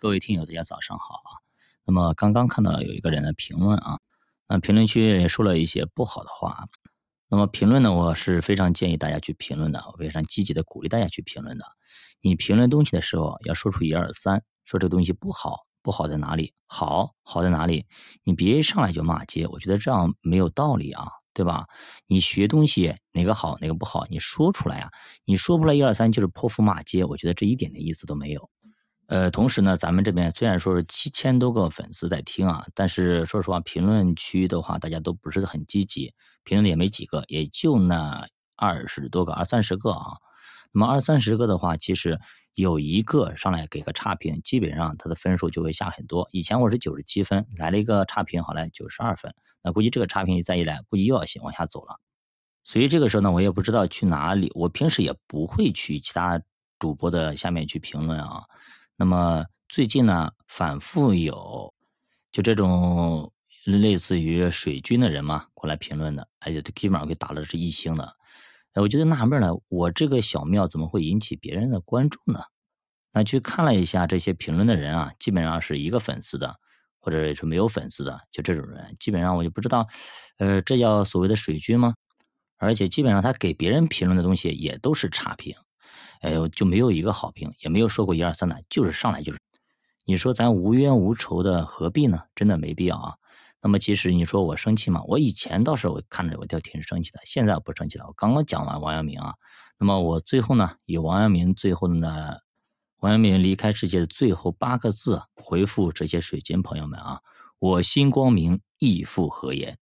各位听友，大家早上好啊。那么刚刚看到了有一个人的评论啊，那评论区也说了一些不好的话。那么评论呢，我是非常建议大家去评论的，我非常积极的鼓励大家去评论的。你评论东西的时候，要说出一二三，说这个东西不好，不好在哪里？好，好在哪里？你别一上来就骂街，我觉得这样没有道理啊，对吧？你学东西哪个好哪个不好，你说出来啊，你说不出来一二三就是泼妇骂街，我觉得这一点的意思都没有。呃，同时呢，咱们这边虽然说是七千多个粉丝在听啊，但是说实话，评论区的话，大家都不是很积极，评论也没几个，也就那二十多个、二三十个啊。那么二三十个的话，其实有一个上来给个差评，基本上他的分数就会下很多。以前我是九十七分，来了一个差评，好来九十二分，那估计这个差评再一来，估计又要往下走了。所以这个时候呢，我也不知道去哪里，我平时也不会去其他主播的下面去评论啊。那么最近呢，反复有就这种类似于水军的人嘛过来评论的，而且基本上给打的是一星的。哎，我觉得纳闷了，我这个小庙怎么会引起别人的关注呢？那去看了一下这些评论的人啊，基本上是一个粉丝的，或者是没有粉丝的，就这种人，基本上我就不知道，呃，这叫所谓的水军吗？而且基本上他给别人评论的东西也都是差评。哎呦，就没有一个好评，也没有说过一二三的，就是上来就是。你说咱无冤无仇的，何必呢？真的没必要啊。那么其实你说我生气吗？我以前倒是我看着我就挺生气的，现在我不生气了。我刚刚讲完王阳明啊，那么我最后呢，以王阳明最后呢，王阳明离开世界的最后八个字回复这些水军朋友们啊：我心光明，亦复何言？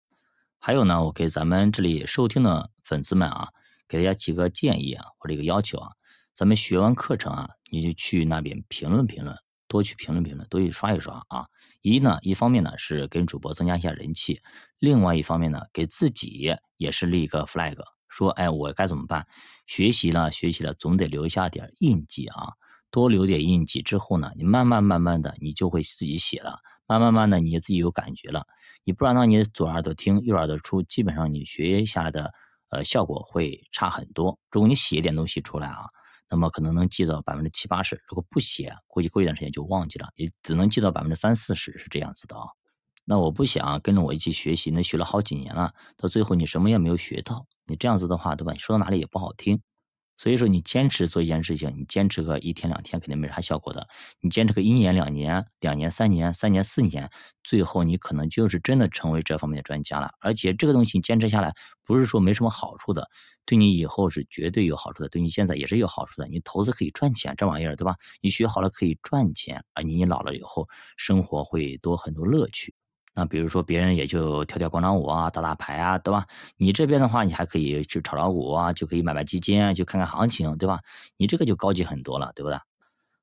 还有呢，我给咱们这里收听的粉丝们啊，给大家几个建议啊，或者一个要求啊。咱们学完课程啊，你就去那边评论评论，多去评论评论，多去刷一刷啊。一呢，一方面呢是跟主播增加一下人气，另外一方面呢，给自己也是立一个 flag，说哎，我该怎么办？学习了，学习了，总得留下点印记啊。多留点印记之后呢，你慢慢慢慢的，你就会自己写了。慢慢慢的，你自己有感觉了。你不然呢，你左耳朵听，右耳朵出，基本上你学下来的呃效果会差很多。如果你写一点东西出来啊。那么可能能记到百分之七八十，如果不写，估计过一段时间就忘记了，也只能记到百分之三四十，是这样子的啊。那我不想跟着我一起学习，那学了好几年了，到最后你什么也没有学到，你这样子的话，对吧？你说到哪里也不好听。所以说，你坚持做一件事情，你坚持个一天两天肯定没啥效果的。你坚持个一年两年、两年三年、三年四年，最后你可能就是真的成为这方面的专家了。而且这个东西坚持下来，不是说没什么好处的，对你以后是绝对有好处的，对你现在也是有好处的。你投资可以赚钱，这玩意儿对吧？你学好了可以赚钱，而你老了以后生活会多很多乐趣。那比如说别人也就跳跳广场舞啊，打打牌啊，对吧？你这边的话，你还可以去炒炒股啊，就可以买买基金啊，去看看行情，对吧？你这个就高级很多了，对不对？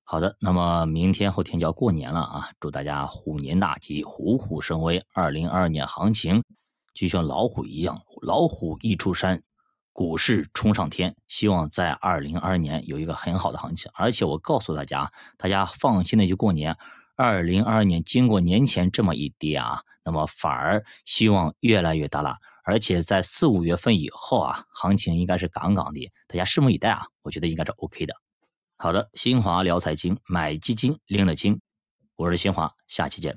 好的，那么明天后天就要过年了啊，祝大家虎年大吉，虎虎生威。二零二二年行情就像老虎一样，老虎一出山，股市冲上天。希望在二零二二年有一个很好的行情，而且我告诉大家，大家放心的去过年。二零二二年经过年前这么一跌啊，那么反而希望越来越大了，而且在四五月份以后啊，行情应该是杠杠的，大家拭目以待啊，我觉得应该是 OK 的。好的，新华聊财经，买基金拎得清，我是新华，下期见。